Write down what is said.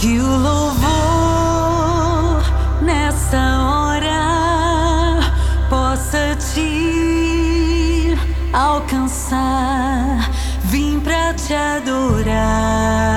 Que o louvor nessa hora possa te alcançar. Vim pra te adorar.